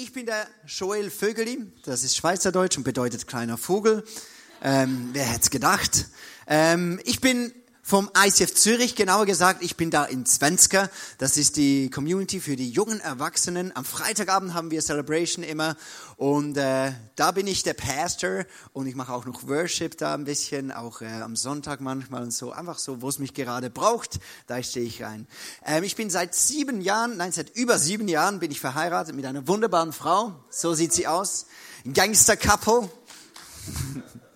Ich bin der Joel Vögeli, das ist Schweizerdeutsch und bedeutet kleiner Vogel. Ähm, wer hätte es gedacht? Ähm, ich bin vom ICF Zürich, genauer gesagt, ich bin da in Zwensker. Das ist die Community für die jungen Erwachsenen. Am Freitagabend haben wir Celebration immer und äh, da bin ich der Pastor und ich mache auch noch Worship da ein bisschen, auch äh, am Sonntag manchmal und so, einfach so, wo es mich gerade braucht, da stehe ich rein. Ähm, ich bin seit sieben Jahren, nein, seit über sieben Jahren bin ich verheiratet mit einer wunderbaren Frau. So sieht sie aus. Gangster-Couple.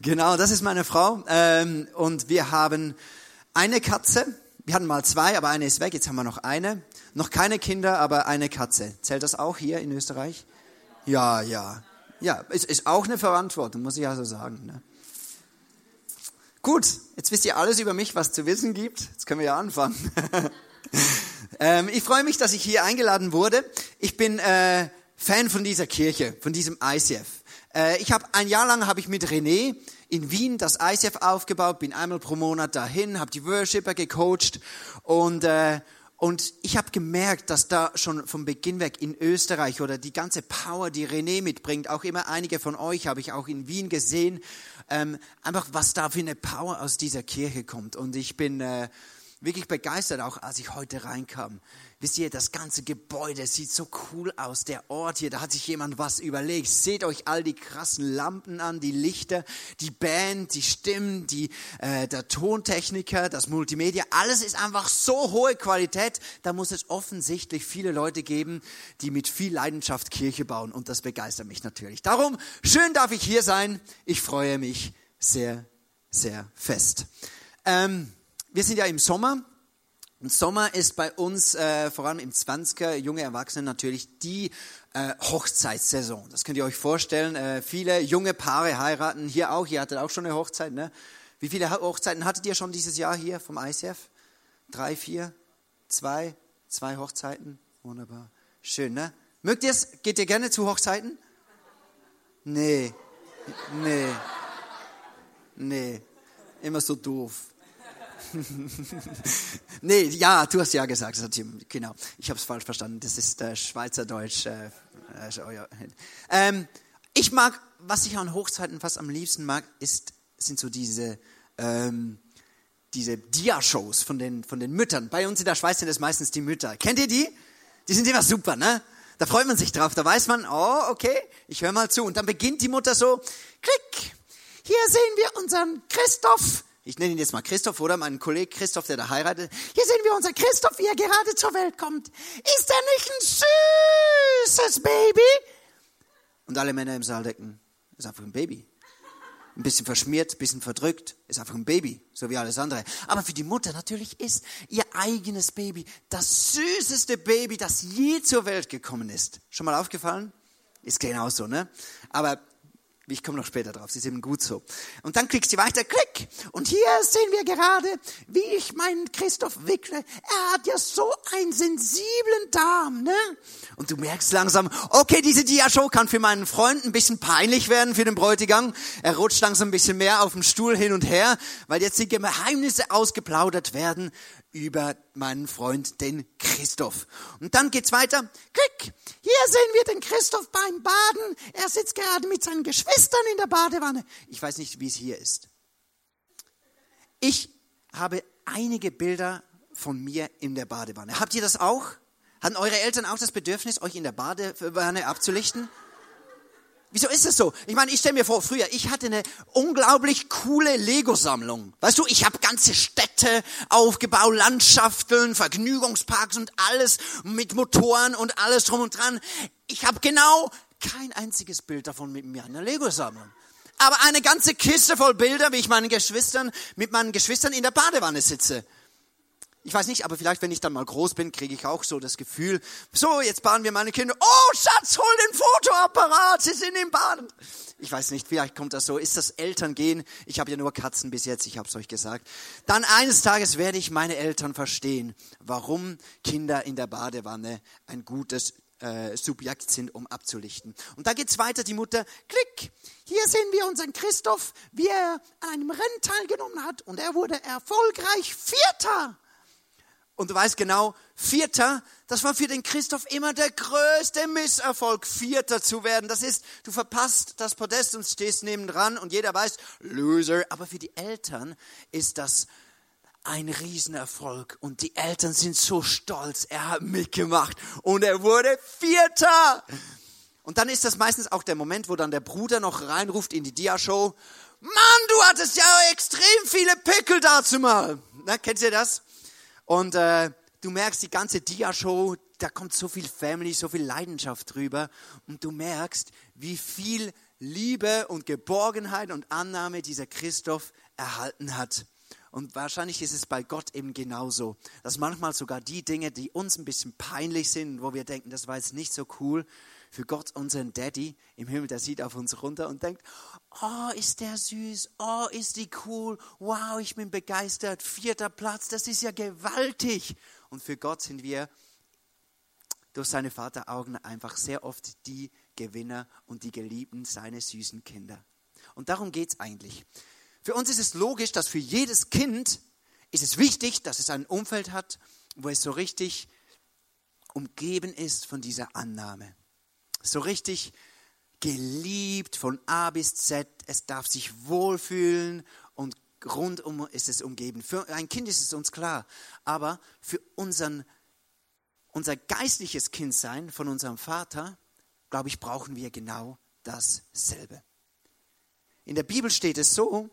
Genau, das ist meine Frau. Ähm, und wir haben eine Katze. Wir hatten mal zwei, aber eine ist weg. Jetzt haben wir noch eine. Noch keine Kinder, aber eine Katze. Zählt das auch hier in Österreich? Ja, ja. Ja, ist, ist auch eine Verantwortung, muss ich also sagen. Ne? Gut, jetzt wisst ihr alles über mich, was zu wissen gibt. Jetzt können wir ja anfangen. ähm, ich freue mich, dass ich hier eingeladen wurde. Ich bin äh, Fan von dieser Kirche, von diesem ICF. Äh, ich habe ein Jahr lang habe ich mit René in Wien das ICF aufgebaut, bin einmal pro Monat dahin, habe die Worshipper gecoacht und äh, und ich habe gemerkt, dass da schon vom Beginn weg in Österreich oder die ganze Power, die René mitbringt, auch immer einige von euch habe ich auch in Wien gesehen, ähm, einfach was da für eine Power aus dieser Kirche kommt. Und ich bin äh, wirklich begeistert, auch als ich heute reinkam. Wisst ihr, das ganze Gebäude sieht so cool aus. Der Ort hier, da hat sich jemand was überlegt. Seht euch all die krassen Lampen an, die Lichter, die Band, die Stimmen, die, äh, der Tontechniker, das Multimedia. Alles ist einfach so hohe Qualität. Da muss es offensichtlich viele Leute geben, die mit viel Leidenschaft Kirche bauen. Und das begeistert mich natürlich. Darum, schön darf ich hier sein. Ich freue mich sehr, sehr fest. Ähm, wir sind ja im Sommer und Sommer ist bei uns, äh, vor allem im 20er, junge Erwachsene natürlich die äh, Hochzeitssaison. Das könnt ihr euch vorstellen. Äh, viele junge Paare heiraten. Hier auch, ihr hattet auch schon eine Hochzeit. Ne? Wie viele Hochzeiten hattet ihr schon dieses Jahr hier vom ICF? Drei, vier, zwei, zwei Hochzeiten. Wunderbar. Schön, ne? Mögt ihr es? Geht ihr gerne zu Hochzeiten? Nee. Nee. Nee. Immer so doof. nee, ja, du hast ja gesagt, genau. Ich habe es falsch verstanden. Das ist äh, Schweizerdeutsch. Äh, äh, ähm, ich mag, was ich an Hochzeiten fast am liebsten mag, ist, sind so diese, ähm, diese Dia-Shows von den, von den Müttern. Bei uns in der Schweiz sind es meistens die Mütter. Kennt ihr die? Die sind immer super, ne? Da freut man sich drauf. Da weiß man, oh, okay, ich höre mal zu. Und dann beginnt die Mutter so, klick, hier sehen wir unseren Christoph ich nenne ihn jetzt mal Christoph oder meinen Kollegen Christoph, der da heiratet. Hier sehen wir unseren Christoph, wie er gerade zur Welt kommt. Ist er nicht ein süßes Baby? Und alle Männer im Saal denken, ist einfach ein Baby. Ein bisschen verschmiert, ein bisschen verdrückt, ist einfach ein Baby, so wie alles andere. Aber für die Mutter natürlich ist ihr eigenes Baby das süßeste Baby, das je zur Welt gekommen ist. Schon mal aufgefallen? Ist genauso, ne? Aber ich komme noch später drauf, sie sind gut so. Und dann klickst du weiter, klick. Und hier sehen wir gerade, wie ich meinen Christoph wickle. Er hat ja so einen sensiblen Darm, ne? Und du merkst langsam, okay, diese Dia-Show kann für meinen Freund ein bisschen peinlich werden, für den Bräutigam. Er rutscht langsam ein bisschen mehr auf dem Stuhl hin und her, weil jetzt die Geheimnisse ausgeplaudert werden über meinen Freund, den Christoph. Und dann geht's weiter. Klick! Hier sehen wir den Christoph beim Baden. Er sitzt gerade mit seinen Geschwistern in der Badewanne. Ich weiß nicht, wie es hier ist. Ich habe einige Bilder von mir in der Badewanne. Habt ihr das auch? Hatten eure Eltern auch das Bedürfnis, euch in der Badewanne abzulichten? Wieso ist es so? Ich meine, ich stelle mir vor, früher, ich hatte eine unglaublich coole Lego-Sammlung. Weißt du, ich habe ganze Städte aufgebaut, Landschaften, Vergnügungsparks und alles mit Motoren und alles drum und dran. Ich habe genau kein einziges Bild davon mit mir in der Lego-Sammlung. Aber eine ganze Kiste voll Bilder, wie ich meinen Geschwistern, mit meinen Geschwistern in der Badewanne sitze. Ich weiß nicht, aber vielleicht, wenn ich dann mal groß bin, kriege ich auch so das Gefühl, so, jetzt baden wir meine Kinder. Oh, Schatz, hol den Fotoapparat, sie sind im Baden. Ich weiß nicht, vielleicht kommt das so. Ist das Elterngehen? Ich habe ja nur Katzen bis jetzt, ich habe es euch gesagt. Dann eines Tages werde ich meine Eltern verstehen, warum Kinder in der Badewanne ein gutes äh, Subjekt sind, um abzulichten. Und da geht's weiter, die Mutter, klick, hier sehen wir unseren Christoph, wie er an einem Rennen teilgenommen hat und er wurde erfolgreich Vierter. Und du weißt genau, Vierter, das war für den Christoph immer der größte Misserfolg, Vierter zu werden. Das ist, du verpasst das Podest und stehst nebendran und jeder weiß, Loser. Aber für die Eltern ist das ein Riesenerfolg und die Eltern sind so stolz. Er hat mitgemacht und er wurde Vierter. Und dann ist das meistens auch der Moment, wo dann der Bruder noch reinruft in die Dia-Show. Mann, du hattest ja extrem viele Pickel dazu mal. Na, kennt ihr das? Und äh, du merkst die ganze Dia-Show, da kommt so viel Family, so viel Leidenschaft drüber. Und du merkst, wie viel Liebe und Geborgenheit und Annahme dieser Christoph erhalten hat. Und wahrscheinlich ist es bei Gott eben genauso, dass manchmal sogar die Dinge, die uns ein bisschen peinlich sind, wo wir denken, das war jetzt nicht so cool, für Gott, unseren Daddy im Himmel, der sieht auf uns runter und denkt, oh, ist der süß, oh, ist die cool, wow, ich bin begeistert, vierter Platz, das ist ja gewaltig. Und für Gott sind wir durch seine Vateraugen einfach sehr oft die Gewinner und die Geliebten, seine süßen Kinder. Und darum geht es eigentlich. Für uns ist es logisch, dass für jedes Kind ist es wichtig, dass es ein Umfeld hat, wo es so richtig umgeben ist von dieser Annahme so richtig geliebt von A bis Z. Es darf sich wohlfühlen und rundum ist es umgeben. Für ein Kind ist es uns klar, aber für unseren, unser geistliches Kindsein von unserem Vater, glaube ich, brauchen wir genau dasselbe. In der Bibel steht es so,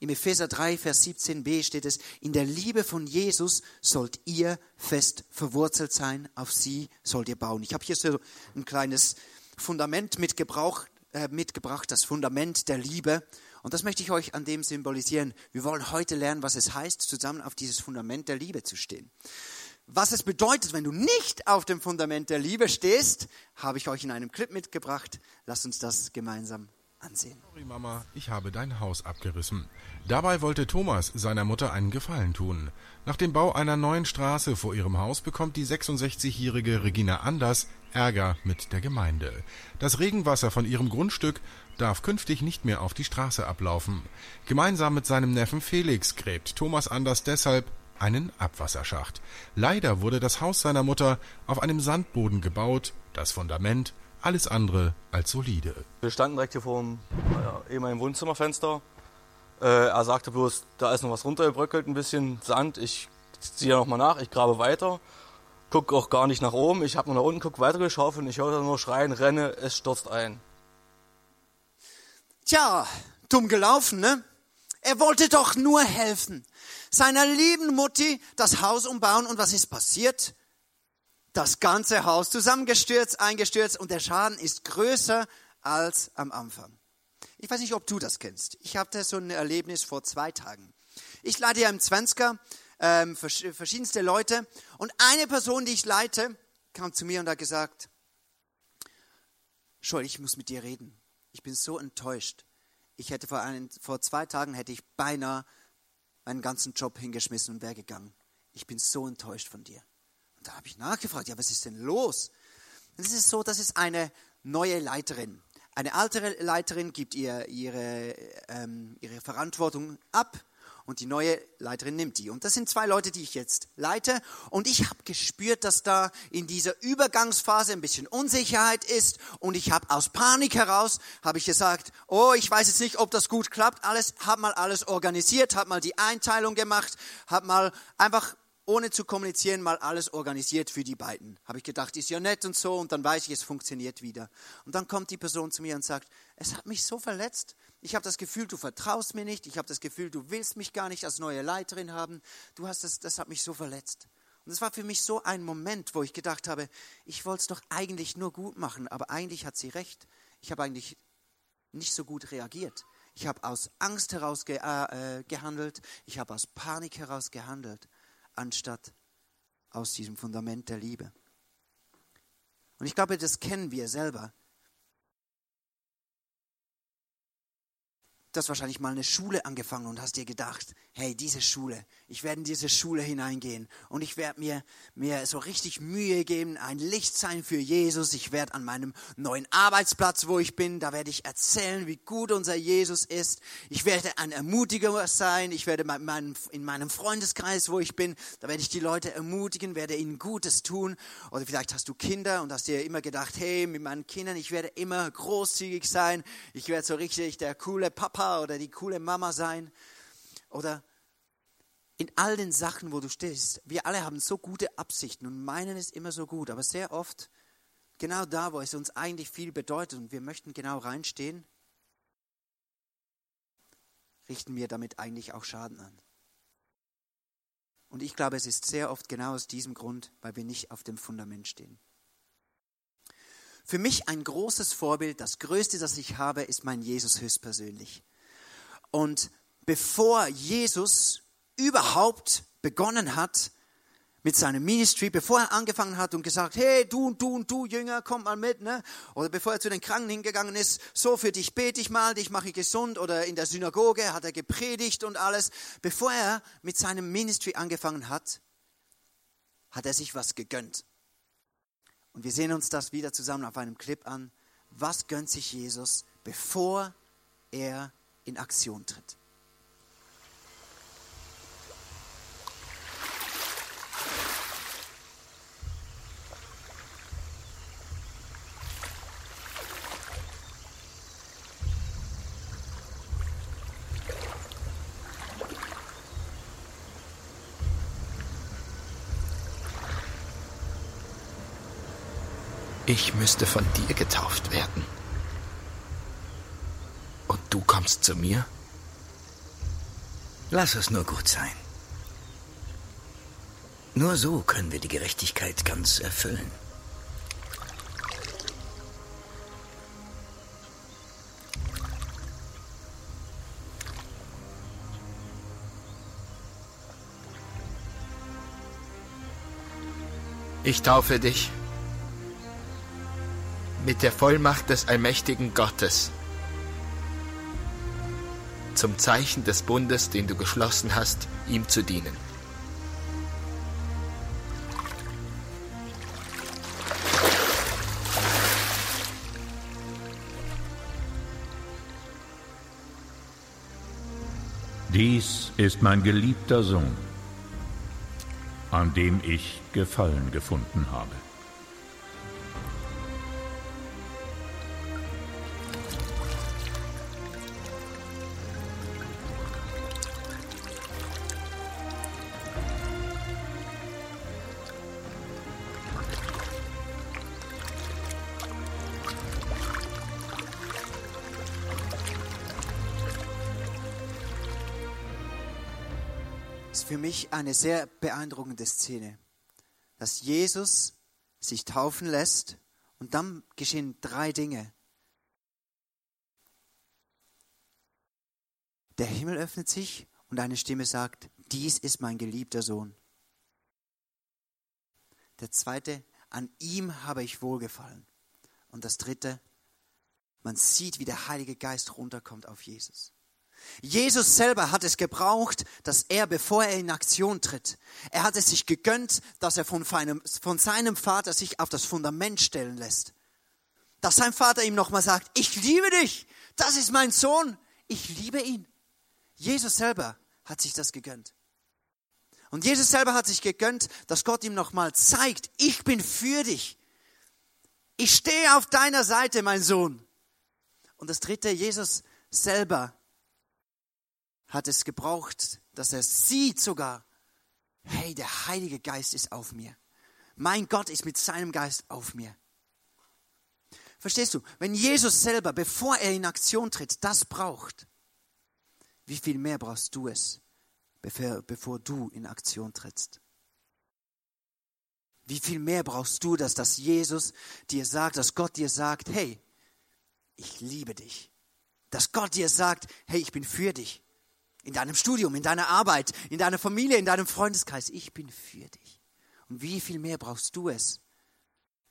im Epheser 3, Vers 17b steht es, in der Liebe von Jesus sollt ihr fest verwurzelt sein, auf sie sollt ihr bauen. Ich habe hier so ein kleines Fundament mitgebracht, äh, mitgebracht, das Fundament der Liebe. Und das möchte ich euch an dem symbolisieren. Wir wollen heute lernen, was es heißt, zusammen auf dieses Fundament der Liebe zu stehen. Was es bedeutet, wenn du nicht auf dem Fundament der Liebe stehst, habe ich euch in einem Clip mitgebracht. Lasst uns das gemeinsam ansehen. Sorry Mama, ich habe dein Haus abgerissen. Dabei wollte Thomas seiner Mutter einen Gefallen tun. Nach dem Bau einer neuen Straße vor ihrem Haus bekommt die 66-jährige Regina Anders Ärger mit der Gemeinde. Das Regenwasser von ihrem Grundstück darf künftig nicht mehr auf die Straße ablaufen. Gemeinsam mit seinem Neffen Felix gräbt Thomas Anders deshalb einen Abwasserschacht. Leider wurde das Haus seiner Mutter auf einem Sandboden gebaut, das Fundament alles andere als solide. Wir standen direkt hier vor dem äh, ehemaligen Wohnzimmerfenster. Äh, er sagte bloß, da ist noch was runtergebröckelt, ein bisschen Sand. Ich ziehe noch mal nach, ich grabe weiter, gucke auch gar nicht nach oben. Ich habe nur nach unten, gucke weiter geschaufelt und ich höre nur schreien, renne, es stürzt ein. Tja, dumm gelaufen, ne? Er wollte doch nur helfen. Seiner lieben Mutti das Haus umbauen und was ist passiert? Das ganze Haus zusammengestürzt, eingestürzt und der Schaden ist größer als am Anfang. Ich weiß nicht, ob du das kennst. Ich hatte so ein Erlebnis vor zwei Tagen. Ich leite ja im Zwanziger ähm, verschiedenste Leute und eine Person, die ich leite, kam zu mir und hat gesagt, Scholl, ich muss mit dir reden. Ich bin so enttäuscht. Ich hätte vor, einen, vor zwei Tagen hätte ich beinahe meinen ganzen Job hingeschmissen und wäre gegangen. Ich bin so enttäuscht von dir. Da habe ich nachgefragt, ja, was ist denn los? Und es ist so, das ist eine neue Leiterin. Eine ältere Leiterin gibt ihr ihre, ähm, ihre Verantwortung ab und die neue Leiterin nimmt die. Und das sind zwei Leute, die ich jetzt leite. Und ich habe gespürt, dass da in dieser Übergangsphase ein bisschen Unsicherheit ist. Und ich habe aus Panik heraus, habe ich gesagt, oh, ich weiß jetzt nicht, ob das gut klappt. Alles, habe mal alles organisiert, habe mal die Einteilung gemacht, habe mal einfach ohne zu kommunizieren, mal alles organisiert für die beiden. Habe ich gedacht, ist ja nett und so, und dann weiß ich, es funktioniert wieder. Und dann kommt die Person zu mir und sagt, es hat mich so verletzt. Ich habe das Gefühl, du vertraust mir nicht. Ich habe das Gefühl, du willst mich gar nicht als neue Leiterin haben. Du hast das, das hat mich so verletzt. Und es war für mich so ein Moment, wo ich gedacht habe, ich wollte es doch eigentlich nur gut machen, aber eigentlich hat sie recht. Ich habe eigentlich nicht so gut reagiert. Ich habe aus Angst heraus ge äh, gehandelt. Ich habe aus Panik heraus gehandelt anstatt aus diesem Fundament der Liebe. Und ich glaube, das kennen wir selber. Hast wahrscheinlich mal eine Schule angefangen und hast dir gedacht, hey, diese Schule, ich werde in diese Schule hineingehen und ich werde mir, mir so richtig Mühe geben, ein Licht sein für Jesus. Ich werde an meinem neuen Arbeitsplatz, wo ich bin, da werde ich erzählen, wie gut unser Jesus ist. Ich werde ein Ermutiger sein. Ich werde in meinem Freundeskreis, wo ich bin, da werde ich die Leute ermutigen, werde ihnen Gutes tun. Oder vielleicht hast du Kinder und hast dir immer gedacht, hey, mit meinen Kindern, ich werde immer großzügig sein. Ich werde so richtig der coole Papa oder die coole Mama sein. Oder in all den Sachen, wo du stehst, wir alle haben so gute Absichten und meinen es immer so gut, aber sehr oft genau da, wo es uns eigentlich viel bedeutet und wir möchten genau reinstehen, richten wir damit eigentlich auch Schaden an. Und ich glaube, es ist sehr oft genau aus diesem Grund, weil wir nicht auf dem Fundament stehen. Für mich ein großes Vorbild, das Größte, das ich habe, ist mein Jesus höchstpersönlich. Und bevor Jesus überhaupt begonnen hat mit seinem Ministry, bevor er angefangen hat und gesagt, hey, du und du und du Jünger, kommt mal mit, ne? Oder bevor er zu den Kranken hingegangen ist, so für dich bete ich mal, dich mache ich gesund. Oder in der Synagoge hat er gepredigt und alles. Bevor er mit seinem Ministry angefangen hat, hat er sich was gegönnt. Und wir sehen uns das wieder zusammen auf einem Clip an. Was gönnt sich Jesus, bevor er in Aktion tritt? Ich müsste von dir getauft werden. Du kommst zu mir? Lass es nur gut sein. Nur so können wir die Gerechtigkeit ganz erfüllen. Ich taufe dich mit der Vollmacht des allmächtigen Gottes zum Zeichen des Bundes, den du geschlossen hast, ihm zu dienen. Dies ist mein geliebter Sohn, an dem ich Gefallen gefunden habe. Für mich eine sehr beeindruckende Szene, dass Jesus sich taufen lässt und dann geschehen drei Dinge. Der Himmel öffnet sich und eine Stimme sagt, dies ist mein geliebter Sohn. Der zweite, an ihm habe ich wohlgefallen. Und das dritte, man sieht, wie der Heilige Geist runterkommt auf Jesus. Jesus selber hat es gebraucht, dass er, bevor er in Aktion tritt, er hat es sich gegönnt, dass er von seinem, von seinem Vater sich auf das Fundament stellen lässt. Dass sein Vater ihm nochmal sagt, ich liebe dich, das ist mein Sohn, ich liebe ihn. Jesus selber hat sich das gegönnt. Und Jesus selber hat sich gegönnt, dass Gott ihm nochmal zeigt, ich bin für dich. Ich stehe auf deiner Seite, mein Sohn. Und das dritte, Jesus selber hat es gebraucht, dass er sieht sogar, hey, der Heilige Geist ist auf mir. Mein Gott ist mit seinem Geist auf mir. Verstehst du? Wenn Jesus selber, bevor er in Aktion tritt, das braucht, wie viel mehr brauchst du es, bevor, du in Aktion trittst? Wie viel mehr brauchst du das, dass Jesus dir sagt, dass Gott dir sagt, hey, ich liebe dich. Dass Gott dir sagt, hey, ich bin für dich in deinem Studium, in deiner Arbeit, in deiner Familie, in deinem Freundeskreis. Ich bin für dich. Und wie viel mehr brauchst du es,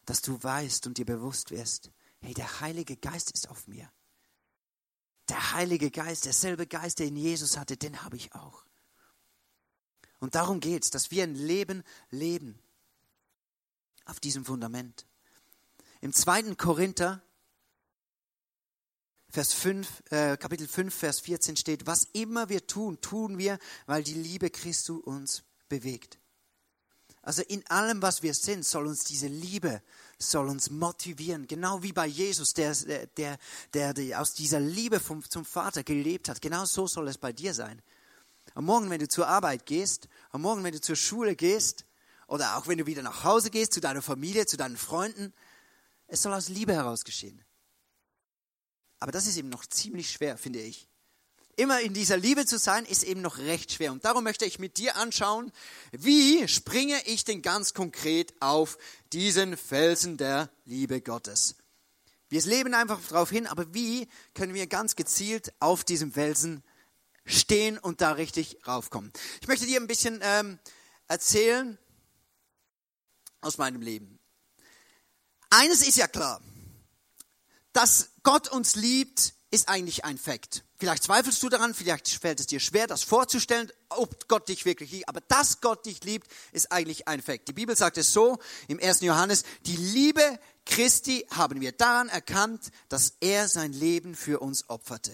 dass du weißt und dir bewusst wirst, hey, der Heilige Geist ist auf mir. Der Heilige Geist, derselbe Geist, der in Jesus hatte, den habe ich auch. Und darum geht es, dass wir ein Leben leben auf diesem Fundament. Im 2. Korinther, Vers 5, äh, Kapitel 5, Vers 14 steht, was immer wir tun, tun wir, weil die Liebe Christus uns bewegt. Also in allem, was wir sind, soll uns diese Liebe, soll uns motivieren. Genau wie bei Jesus, der, der, der, der aus dieser Liebe vom, zum Vater gelebt hat. Genau so soll es bei dir sein. Am Morgen, wenn du zur Arbeit gehst, am Morgen, wenn du zur Schule gehst, oder auch wenn du wieder nach Hause gehst, zu deiner Familie, zu deinen Freunden, es soll aus Liebe heraus geschehen. Aber das ist eben noch ziemlich schwer, finde ich immer in dieser Liebe zu sein, ist eben noch recht schwer. Und darum möchte ich mit dir anschauen, wie springe ich denn ganz konkret auf diesen Felsen der Liebe Gottes. Wir leben einfach darauf hin, aber wie können wir ganz gezielt auf diesem Felsen stehen und da richtig raufkommen? Ich möchte dir ein bisschen ähm, erzählen aus meinem Leben. Eines ist ja klar, dass Gott uns liebt, ist eigentlich ein Fakt. Vielleicht zweifelst du daran, vielleicht fällt es dir schwer, das vorzustellen, ob Gott dich wirklich liebt. Aber dass Gott dich liebt, ist eigentlich ein Fakt. Die Bibel sagt es so im 1. Johannes, die Liebe Christi haben wir daran erkannt, dass er sein Leben für uns opferte.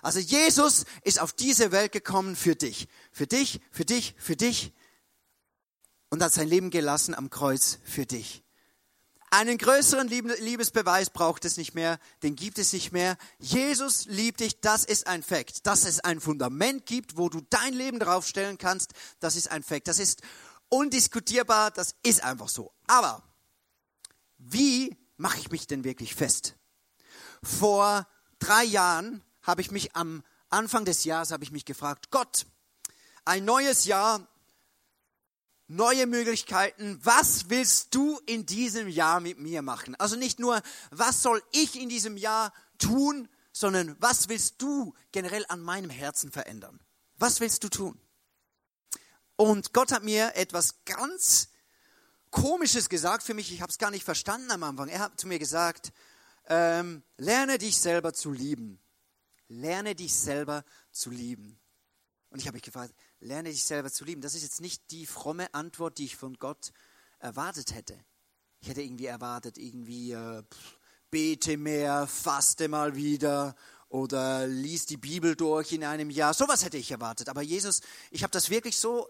Also Jesus ist auf diese Welt gekommen für dich, für dich, für dich, für dich und hat sein Leben gelassen am Kreuz für dich. Einen größeren Liebesbeweis braucht es nicht mehr, den gibt es nicht mehr. Jesus liebt dich, das ist ein Fakt. Dass es ein Fundament gibt, wo du dein Leben draufstellen kannst, das ist ein Fakt. Das ist undiskutierbar, das ist einfach so. Aber wie mache ich mich denn wirklich fest? Vor drei Jahren habe ich mich am Anfang des Jahres habe ich mich gefragt, Gott, ein neues Jahr, neue Möglichkeiten. Was willst du in diesem Jahr mit mir machen? Also nicht nur, was soll ich in diesem Jahr tun, sondern was willst du generell an meinem Herzen verändern? Was willst du tun? Und Gott hat mir etwas ganz Komisches gesagt für mich. Ich habe es gar nicht verstanden am Anfang. Er hat zu mir gesagt, ähm, lerne dich selber zu lieben. Lerne dich selber zu lieben. Und ich habe mich gefragt, lerne dich selber zu lieben. Das ist jetzt nicht die fromme Antwort, die ich von Gott erwartet hätte. Ich hätte irgendwie erwartet, irgendwie äh, bete mehr, faste mal wieder oder lies die Bibel durch in einem Jahr. Sowas hätte ich erwartet. Aber Jesus, ich habe das wirklich so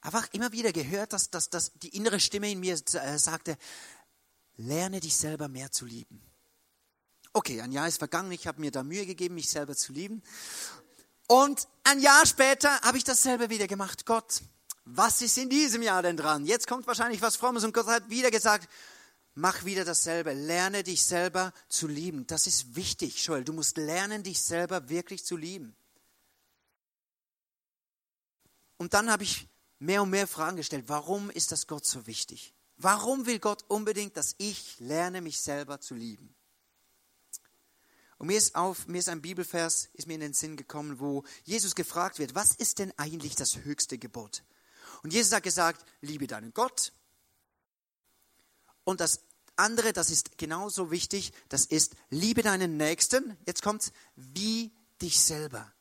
einfach immer wieder gehört, dass, dass, dass die innere Stimme in mir äh, sagte, lerne dich selber mehr zu lieben. Okay, ein Jahr ist vergangen, ich habe mir da Mühe gegeben, mich selber zu lieben. Und ein Jahr später habe ich dasselbe wieder gemacht. Gott, was ist in diesem Jahr denn dran? Jetzt kommt wahrscheinlich was Frommes und Gott hat wieder gesagt, mach wieder dasselbe. Lerne dich selber zu lieben. Das ist wichtig, Joel. Du musst lernen, dich selber wirklich zu lieben. Und dann habe ich mehr und mehr Fragen gestellt. Warum ist das Gott so wichtig? Warum will Gott unbedingt, dass ich lerne, mich selber zu lieben? Und mir ist, auf, mir ist ein Bibelvers, ist mir in den Sinn gekommen, wo Jesus gefragt wird, was ist denn eigentlich das höchste Gebot? Und Jesus hat gesagt, liebe deinen Gott. Und das andere, das ist genauso wichtig, das ist, liebe deinen Nächsten. Jetzt kommt's, wie dich selber.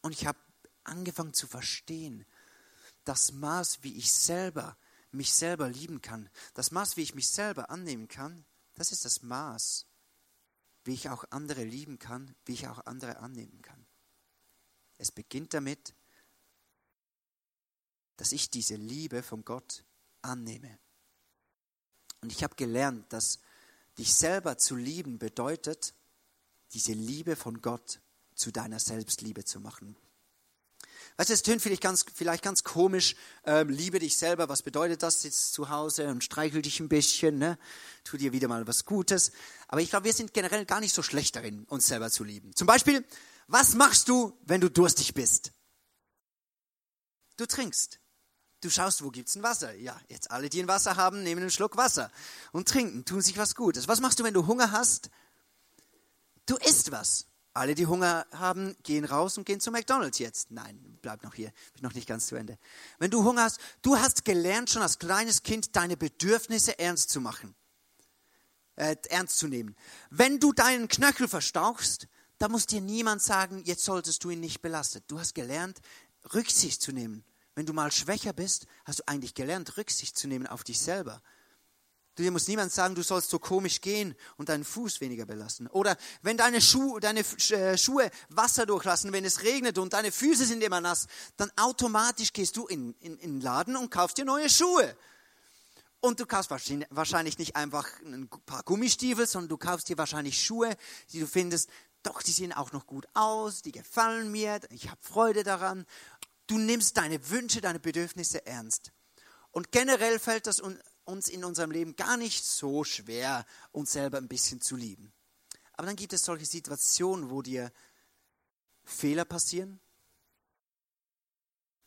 Und ich habe angefangen zu verstehen, das Maß, wie ich selber mich selber lieben kann, das Maß, wie ich mich selber annehmen kann, das ist das Maß, wie ich auch andere lieben kann, wie ich auch andere annehmen kann. Es beginnt damit, dass ich diese Liebe von Gott annehme. Und ich habe gelernt, dass dich selber zu lieben bedeutet, diese Liebe von Gott zu deiner Selbstliebe zu machen. Weißt du, es tönt vielleicht ganz, vielleicht ganz komisch, ähm, liebe dich selber, was bedeutet das? Sitz zu Hause und streichel dich ein bisschen, ne? tu dir wieder mal was Gutes. Aber ich glaube, wir sind generell gar nicht so schlecht darin, uns selber zu lieben. Zum Beispiel, was machst du, wenn du durstig bist? Du trinkst. Du schaust, wo gibt's ein Wasser? Ja, jetzt alle, die ein Wasser haben, nehmen einen Schluck Wasser und trinken, tun sich was Gutes. Was machst du, wenn du Hunger hast? Du isst was. Alle, die Hunger haben, gehen raus und gehen zu McDonald's jetzt. Nein, bleib noch hier, bin noch nicht ganz zu Ende. Wenn du Hunger hast, du hast gelernt schon als kleines Kind deine Bedürfnisse ernst zu machen, äh, ernst zu nehmen. Wenn du deinen Knöchel verstauchst, da muss dir niemand sagen, jetzt solltest du ihn nicht belastet. Du hast gelernt, Rücksicht zu nehmen. Wenn du mal schwächer bist, hast du eigentlich gelernt, Rücksicht zu nehmen auf dich selber. Dir muss niemand sagen, du sollst so komisch gehen und deinen Fuß weniger belasten. Oder wenn deine, Schuhe, deine äh, Schuhe Wasser durchlassen, wenn es regnet und deine Füße sind immer nass, dann automatisch gehst du in, in, in den Laden und kaufst dir neue Schuhe. Und du kaufst wahrscheinlich nicht einfach ein paar Gummistiefel, sondern du kaufst dir wahrscheinlich Schuhe, die du findest, doch, die sehen auch noch gut aus, die gefallen mir, ich habe Freude daran. Du nimmst deine Wünsche, deine Bedürfnisse ernst. Und generell fällt das uns in unserem Leben gar nicht so schwer, uns selber ein bisschen zu lieben. Aber dann gibt es solche Situationen, wo dir Fehler passieren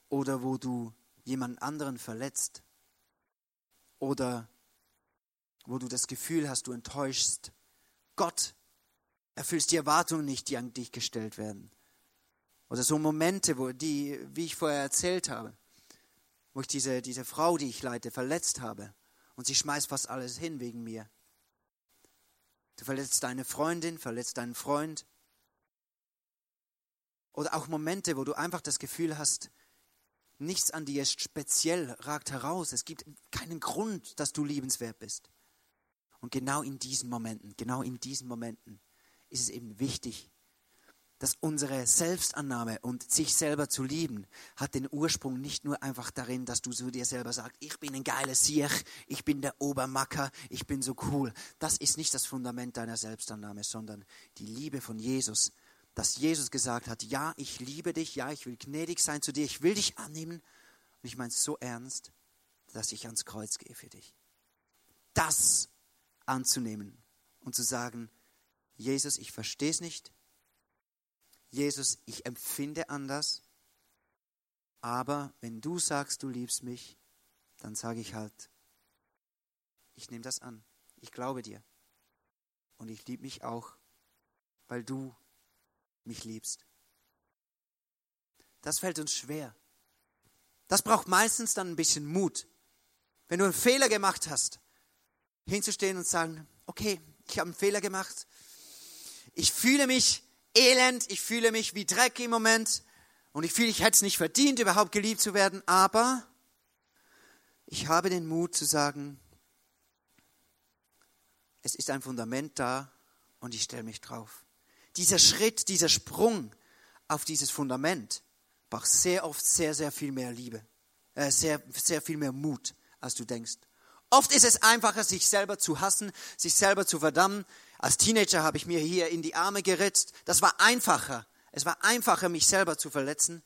oder wo du jemand anderen verletzt oder wo du das Gefühl hast, du enttäuschst Gott, erfüllst die Erwartungen nicht, die an dich gestellt werden. Oder so Momente, wo die, wie ich vorher erzählt habe, wo ich diese, diese Frau, die ich leite, verletzt habe und sie schmeißt fast alles hin wegen mir. Du verletzt deine Freundin, verletzt deinen Freund. Oder auch Momente, wo du einfach das Gefühl hast, nichts an dir speziell, ragt heraus. Es gibt keinen Grund, dass du liebenswert bist. Und genau in diesen Momenten, genau in diesen Momenten ist es eben wichtig, dass unsere Selbstannahme und sich selber zu lieben, hat den Ursprung nicht nur einfach darin, dass du zu dir selber sagst, ich bin ein geiler Siech, ich bin der Obermacker, ich bin so cool. Das ist nicht das Fundament deiner Selbstannahme, sondern die Liebe von Jesus. Dass Jesus gesagt hat, ja, ich liebe dich, ja, ich will gnädig sein zu dir, ich will dich annehmen. Und ich meine es so ernst, dass ich ans Kreuz gehe für dich. Das anzunehmen und zu sagen, Jesus, ich verstehe es nicht, Jesus, ich empfinde anders, aber wenn du sagst, du liebst mich, dann sage ich halt, ich nehme das an, ich glaube dir und ich liebe mich auch, weil du mich liebst. Das fällt uns schwer. Das braucht meistens dann ein bisschen Mut. Wenn du einen Fehler gemacht hast, hinzustehen und sagen, okay, ich habe einen Fehler gemacht. Ich fühle mich elend, ich fühle mich wie Dreck im Moment und ich fühle, ich hätte es nicht verdient, überhaupt geliebt zu werden, aber ich habe den Mut zu sagen, es ist ein Fundament da und ich stelle mich drauf. Dieser Schritt, dieser Sprung auf dieses Fundament braucht sehr oft sehr, sehr viel mehr Liebe, äh, sehr, sehr viel mehr Mut, als du denkst. Oft ist es einfacher, sich selber zu hassen, sich selber zu verdammen, als Teenager habe ich mir hier in die Arme geritzt. Das war einfacher. Es war einfacher, mich selber zu verletzen,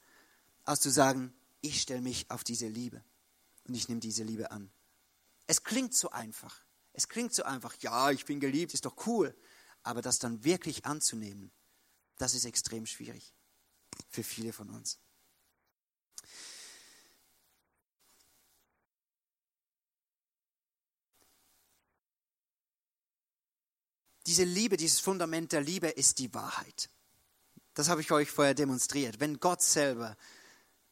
als zu sagen, ich stelle mich auf diese Liebe und ich nehme diese Liebe an. Es klingt so einfach. Es klingt so einfach, ja, ich bin geliebt, ist doch cool. Aber das dann wirklich anzunehmen, das ist extrem schwierig für viele von uns. Diese Liebe, dieses Fundament der Liebe ist die Wahrheit. Das habe ich euch vorher demonstriert. Wenn Gott selber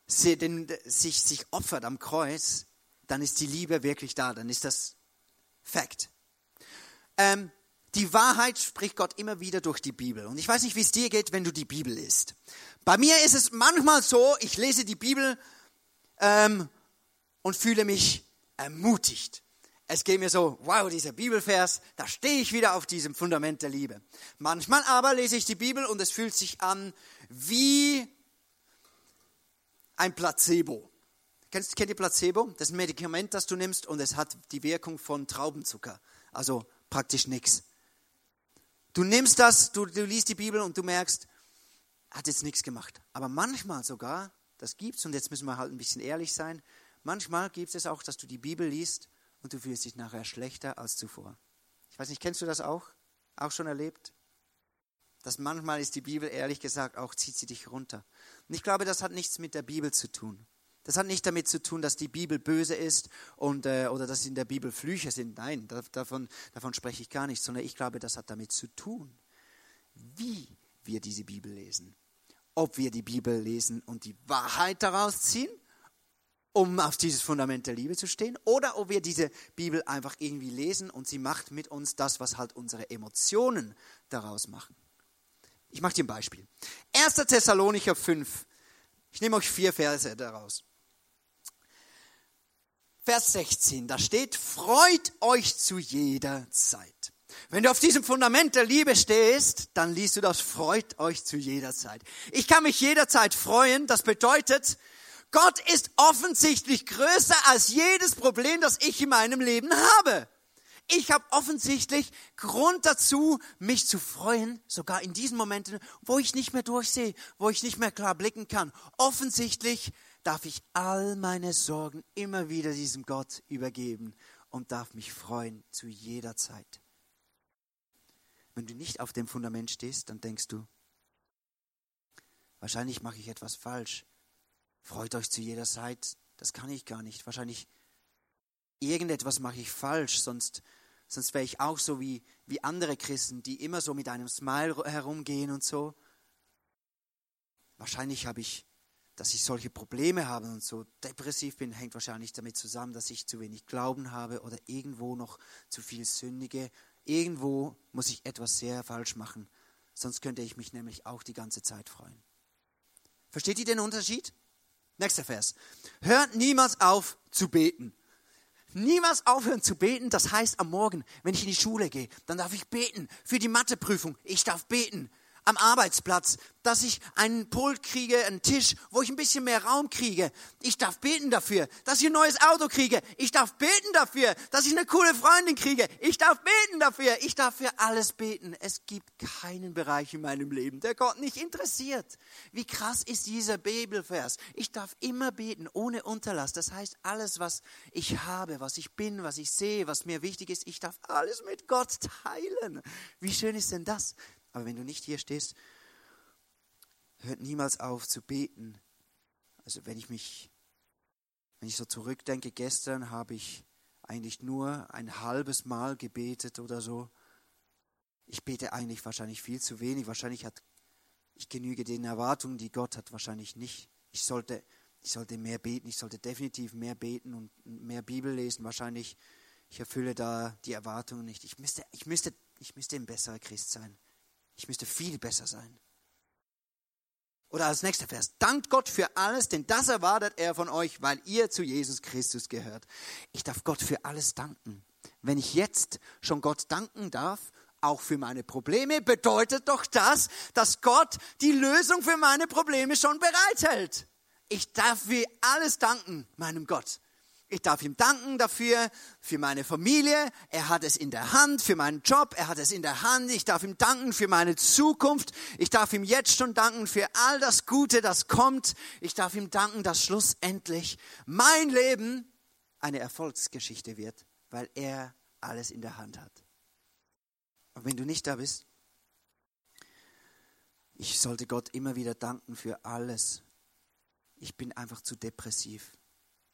sich, sich opfert am Kreuz, dann ist die Liebe wirklich da, dann ist das Fakt. Ähm, die Wahrheit spricht Gott immer wieder durch die Bibel. Und ich weiß nicht, wie es dir geht, wenn du die Bibel liest. Bei mir ist es manchmal so, ich lese die Bibel ähm, und fühle mich ermutigt es geht mir so, wow, dieser Bibelvers, da stehe ich wieder auf diesem Fundament der Liebe. Manchmal aber lese ich die Bibel und es fühlt sich an wie ein Placebo. Kennst, kennt ihr Placebo? Das ist ein Medikament, das du nimmst und es hat die Wirkung von Traubenzucker. Also praktisch nichts. Du nimmst das, du, du liest die Bibel und du merkst, hat jetzt nichts gemacht. Aber manchmal sogar, das gibt's und jetzt müssen wir halt ein bisschen ehrlich sein, manchmal gibt es auch, dass du die Bibel liest und du fühlst dich nachher schlechter als zuvor. Ich weiß nicht, kennst du das auch? Auch schon erlebt? Dass manchmal ist die Bibel ehrlich gesagt auch, zieht sie dich runter. Und ich glaube, das hat nichts mit der Bibel zu tun. Das hat nicht damit zu tun, dass die Bibel böse ist und, äh, oder dass in der Bibel Flüche sind. Nein, davon, davon spreche ich gar nicht, sondern ich glaube, das hat damit zu tun, wie wir diese Bibel lesen. Ob wir die Bibel lesen und die Wahrheit daraus ziehen um auf dieses Fundament der Liebe zu stehen, oder ob wir diese Bibel einfach irgendwie lesen und sie macht mit uns das, was halt unsere Emotionen daraus machen. Ich mache dir ein Beispiel. 1. Thessalonicher 5. Ich nehme euch vier Verse daraus. Vers 16, da steht, freut euch zu jeder Zeit. Wenn du auf diesem Fundament der Liebe stehst, dann liest du das, freut euch zu jeder Zeit. Ich kann mich jederzeit freuen, das bedeutet, Gott ist offensichtlich größer als jedes Problem, das ich in meinem Leben habe. Ich habe offensichtlich Grund dazu, mich zu freuen, sogar in diesen Momenten, wo ich nicht mehr durchsehe, wo ich nicht mehr klar blicken kann. Offensichtlich darf ich all meine Sorgen immer wieder diesem Gott übergeben und darf mich freuen zu jeder Zeit. Wenn du nicht auf dem Fundament stehst, dann denkst du, wahrscheinlich mache ich etwas falsch. Freut euch zu jeder Zeit, das kann ich gar nicht. Wahrscheinlich irgendetwas mache ich falsch, sonst, sonst wäre ich auch so wie, wie andere Christen, die immer so mit einem Smile herumgehen und so. Wahrscheinlich habe ich dass ich solche Probleme habe und so depressiv bin, hängt wahrscheinlich damit zusammen, dass ich zu wenig Glauben habe oder irgendwo noch zu viel sündige. Irgendwo muss ich etwas sehr falsch machen, sonst könnte ich mich nämlich auch die ganze Zeit freuen. Versteht ihr den Unterschied? Nächster Vers. Hört niemals auf zu beten. Niemals aufhören zu beten, das heißt am Morgen, wenn ich in die Schule gehe, dann darf ich beten. Für die Matheprüfung, ich darf beten am Arbeitsplatz, dass ich einen Pult kriege, einen Tisch, wo ich ein bisschen mehr Raum kriege. Ich darf beten dafür, dass ich ein neues Auto kriege. Ich darf beten dafür, dass ich eine coole Freundin kriege. Ich darf beten dafür. Ich darf für alles beten. Es gibt keinen Bereich in meinem Leben, der Gott nicht interessiert. Wie krass ist dieser Bibelvers? Ich darf immer beten, ohne Unterlass. Das heißt, alles, was ich habe, was ich bin, was ich sehe, was mir wichtig ist, ich darf alles mit Gott teilen. Wie schön ist denn das? Aber wenn du nicht hier stehst, hört niemals auf zu beten. Also wenn ich mich, wenn ich so zurückdenke, gestern habe ich eigentlich nur ein halbes Mal gebetet oder so. Ich bete eigentlich wahrscheinlich viel zu wenig. Wahrscheinlich hat ich genüge den Erwartungen, die Gott hat, wahrscheinlich nicht. Ich sollte, ich sollte mehr beten. Ich sollte definitiv mehr beten und mehr Bibel lesen. Wahrscheinlich ich erfülle da die Erwartungen nicht. Ich müsste, ich müsste, ich müsste ein besserer Christ sein. Ich müsste viel besser sein. Oder als nächster Vers, dankt Gott für alles, denn das erwartet er von euch, weil ihr zu Jesus Christus gehört. Ich darf Gott für alles danken. Wenn ich jetzt schon Gott danken darf, auch für meine Probleme, bedeutet doch das, dass Gott die Lösung für meine Probleme schon bereithält. Ich darf für alles danken, meinem Gott. Ich darf ihm danken dafür, für meine Familie. Er hat es in der Hand, für meinen Job. Er hat es in der Hand. Ich darf ihm danken für meine Zukunft. Ich darf ihm jetzt schon danken für all das Gute, das kommt. Ich darf ihm danken, dass schlussendlich mein Leben eine Erfolgsgeschichte wird, weil er alles in der Hand hat. Und wenn du nicht da bist, ich sollte Gott immer wieder danken für alles. Ich bin einfach zu depressiv.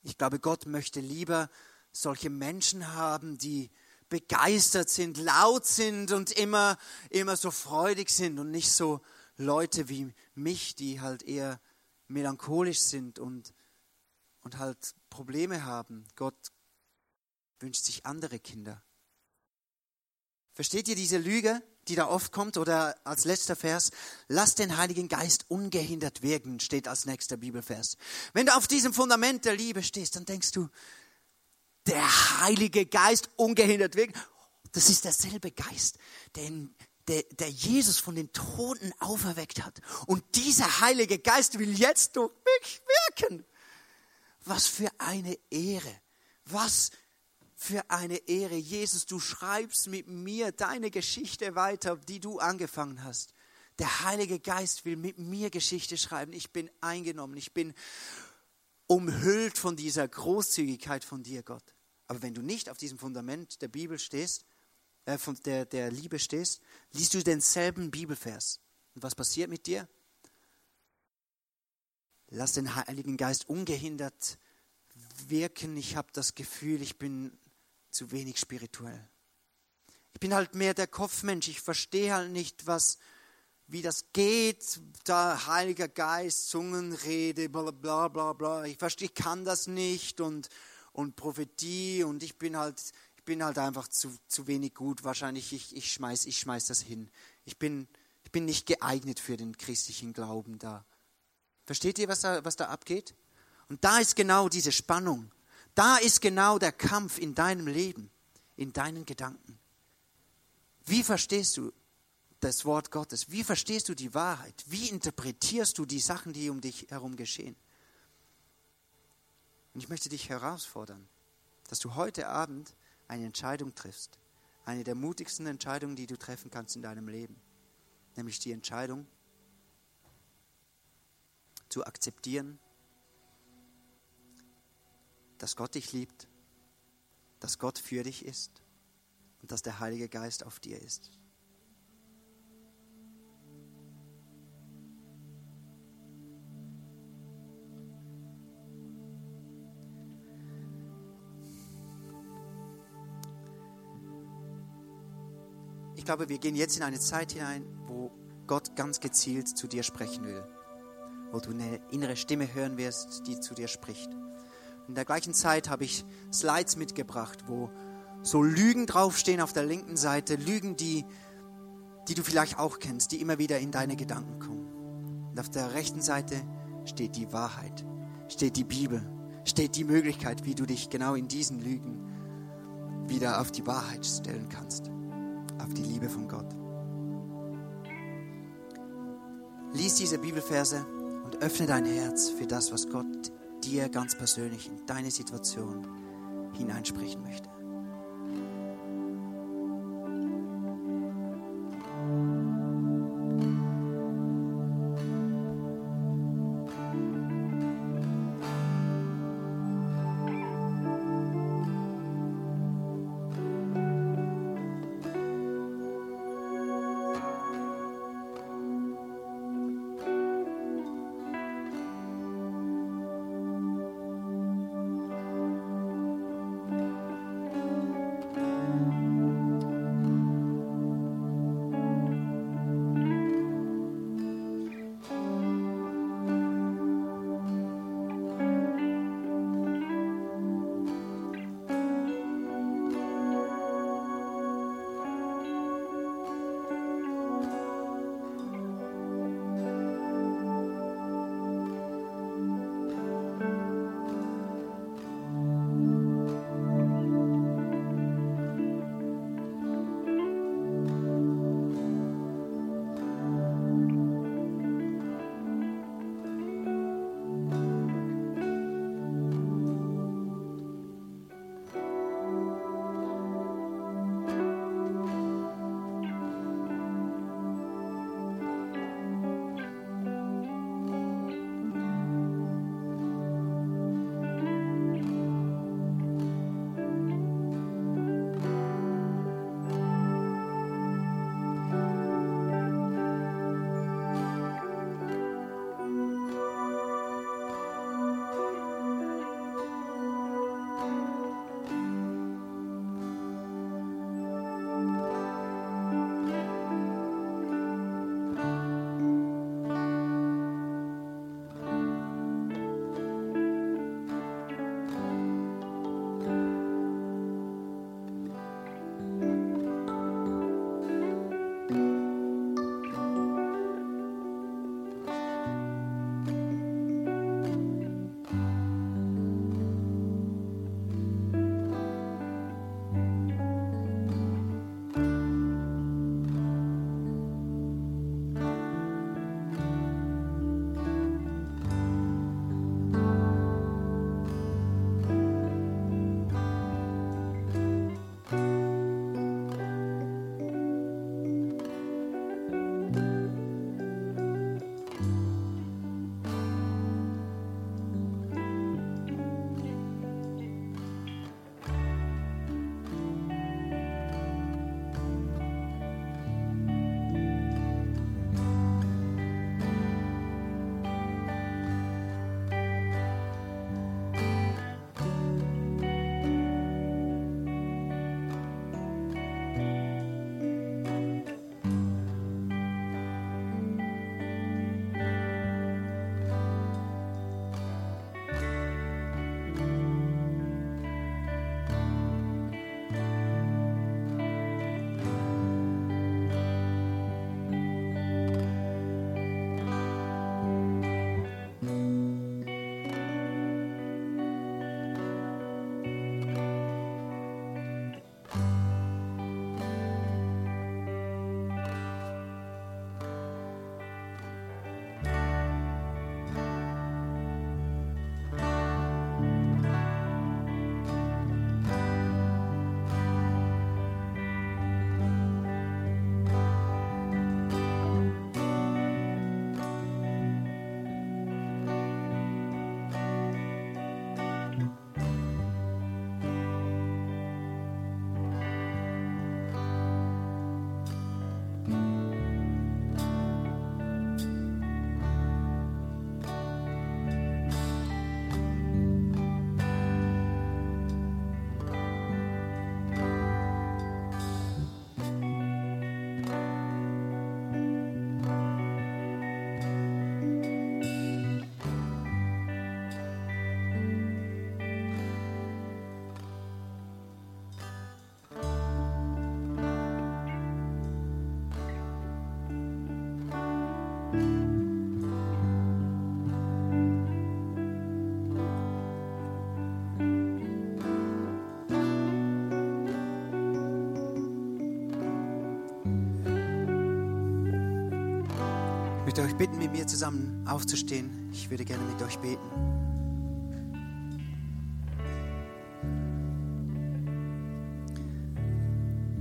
Ich glaube, Gott möchte lieber solche Menschen haben, die begeistert sind, laut sind und immer, immer so freudig sind und nicht so Leute wie mich, die halt eher melancholisch sind und, und halt Probleme haben. Gott wünscht sich andere Kinder. Versteht ihr diese Lüge? Die da oft kommt, oder als letzter Vers, lass den Heiligen Geist ungehindert wirken, steht als nächster Bibelvers. Wenn du auf diesem Fundament der Liebe stehst, dann denkst du, der Heilige Geist ungehindert wirken, das ist derselbe Geist, den, der, der Jesus von den Toten auferweckt hat. Und dieser Heilige Geist will jetzt durch mich wirken. Was für eine Ehre. Was für eine Ehre. Jesus, du schreibst mit mir deine Geschichte weiter, die du angefangen hast. Der Heilige Geist will mit mir Geschichte schreiben. Ich bin eingenommen. Ich bin umhüllt von dieser Großzügigkeit von dir, Gott. Aber wenn du nicht auf diesem Fundament der Bibel stehst, äh, von der, der Liebe stehst, liest du denselben Bibelvers. Und was passiert mit dir? Lass den Heiligen Geist ungehindert wirken. Ich habe das Gefühl, ich bin zu wenig spirituell. Ich bin halt mehr der Kopfmensch. Ich verstehe halt nicht, was, wie das geht, da Heiliger Geist, Zungenrede, bla bla bla bla. Ich verstehe, ich kann das nicht und, und Prophetie und ich bin halt, ich bin halt einfach zu, zu wenig gut. Wahrscheinlich, ich, ich schmeiß, ich schmeiß das hin. Ich bin, ich bin nicht geeignet für den christlichen Glauben da. Versteht ihr, was da, was da abgeht? Und da ist genau diese Spannung. Da ist genau der Kampf in deinem Leben, in deinen Gedanken. Wie verstehst du das Wort Gottes? Wie verstehst du die Wahrheit? Wie interpretierst du die Sachen, die um dich herum geschehen? Und ich möchte dich herausfordern, dass du heute Abend eine Entscheidung triffst. Eine der mutigsten Entscheidungen, die du treffen kannst in deinem Leben. Nämlich die Entscheidung zu akzeptieren, dass Gott dich liebt, dass Gott für dich ist und dass der Heilige Geist auf dir ist. Ich glaube, wir gehen jetzt in eine Zeit hinein, wo Gott ganz gezielt zu dir sprechen will. Wo du eine innere Stimme hören wirst, die zu dir spricht. In der gleichen Zeit habe ich Slides mitgebracht, wo so Lügen draufstehen auf der linken Seite, Lügen, die, die du vielleicht auch kennst, die immer wieder in deine Gedanken kommen. Und auf der rechten Seite steht die Wahrheit, steht die Bibel, steht die Möglichkeit, wie du dich genau in diesen Lügen wieder auf die Wahrheit stellen kannst auf die Liebe von Gott. Lies diese Bibelverse und öffne dein Herz für das, was Gott dir ganz persönlich in deine Situation hineinsprechen möchte. Euch bitten, mit mir zusammen aufzustehen. Ich würde gerne mit euch beten.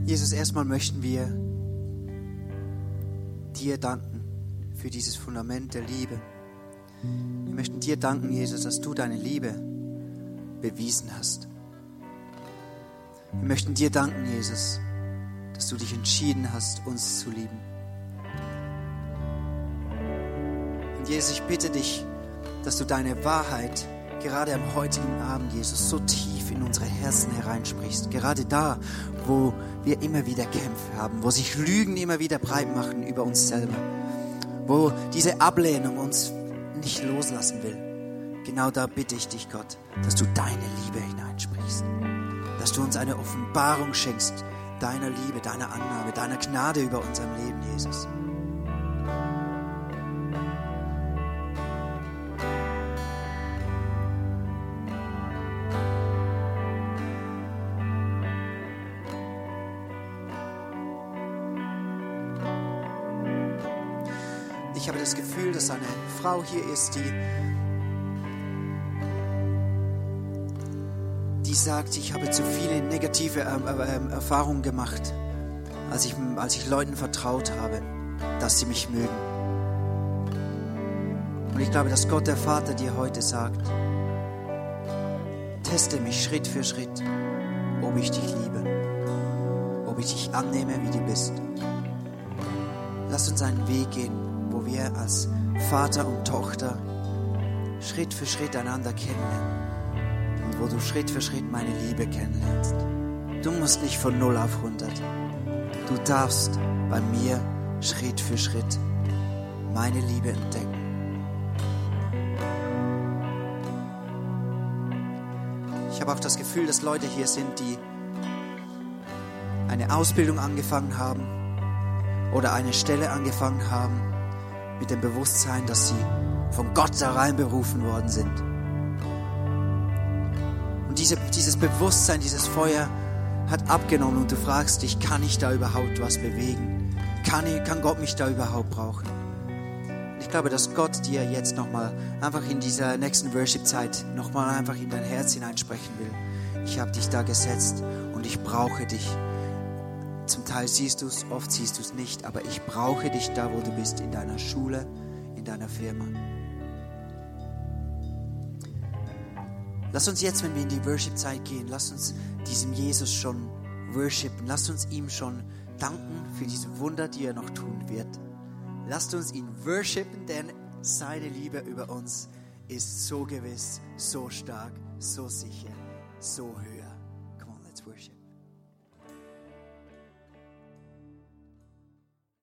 Jesus, erstmal möchten wir dir danken für dieses Fundament der Liebe. Wir möchten dir danken, Jesus, dass du deine Liebe bewiesen hast. Wir möchten dir danken, Jesus, dass du dich entschieden hast, uns zu lieben. Und Jesus, ich bitte dich, dass du deine Wahrheit gerade am heutigen Abend, Jesus, so tief in unsere Herzen hereinsprichst. Gerade da, wo wir immer wieder Kämpfe haben, wo sich Lügen immer wieder breit machen über uns selber, wo diese Ablehnung uns nicht loslassen will. Genau da bitte ich dich, Gott, dass du deine Liebe hineinsprichst, dass du uns eine Offenbarung schenkst deiner Liebe, deiner Annahme, deiner Gnade über unserem Leben, Jesus. Eine Frau hier ist, die, die sagt, ich habe zu viele negative ähm, ähm, Erfahrungen gemacht, als ich, als ich Leuten vertraut habe, dass sie mich mögen. Und ich glaube, dass Gott der Vater dir heute sagt, teste mich Schritt für Schritt, ob ich dich liebe, ob ich dich annehme, wie du bist. Lass uns einen Weg gehen, wo wir als Vater und Tochter Schritt für Schritt einander kennenlernen und wo du Schritt für Schritt meine Liebe kennenlernst. Du musst nicht von 0 auf 100. Du darfst bei mir Schritt für Schritt meine Liebe entdecken. Ich habe auch das Gefühl, dass Leute hier sind, die eine Ausbildung angefangen haben oder eine Stelle angefangen haben mit dem Bewusstsein, dass sie von Gott da rein berufen worden sind. Und diese, dieses Bewusstsein, dieses Feuer hat abgenommen und du fragst dich, kann ich da überhaupt was bewegen? Kann, ich, kann Gott mich da überhaupt brauchen? Ich glaube, dass Gott dir jetzt nochmal einfach in dieser nächsten Worship-Zeit nochmal einfach in dein Herz hineinsprechen will. Ich habe dich da gesetzt und ich brauche dich. Zum Teil siehst du es, oft siehst du es nicht, aber ich brauche dich da, wo du bist, in deiner Schule, in deiner Firma. Lass uns jetzt, wenn wir in die Worship-Zeit gehen, lass uns diesem Jesus schon worshipen. Lass uns ihm schon danken für diese Wunder, die er noch tun wird. Lasst uns ihn worshipen, denn seine Liebe über uns ist so gewiss, so stark, so sicher, so höher.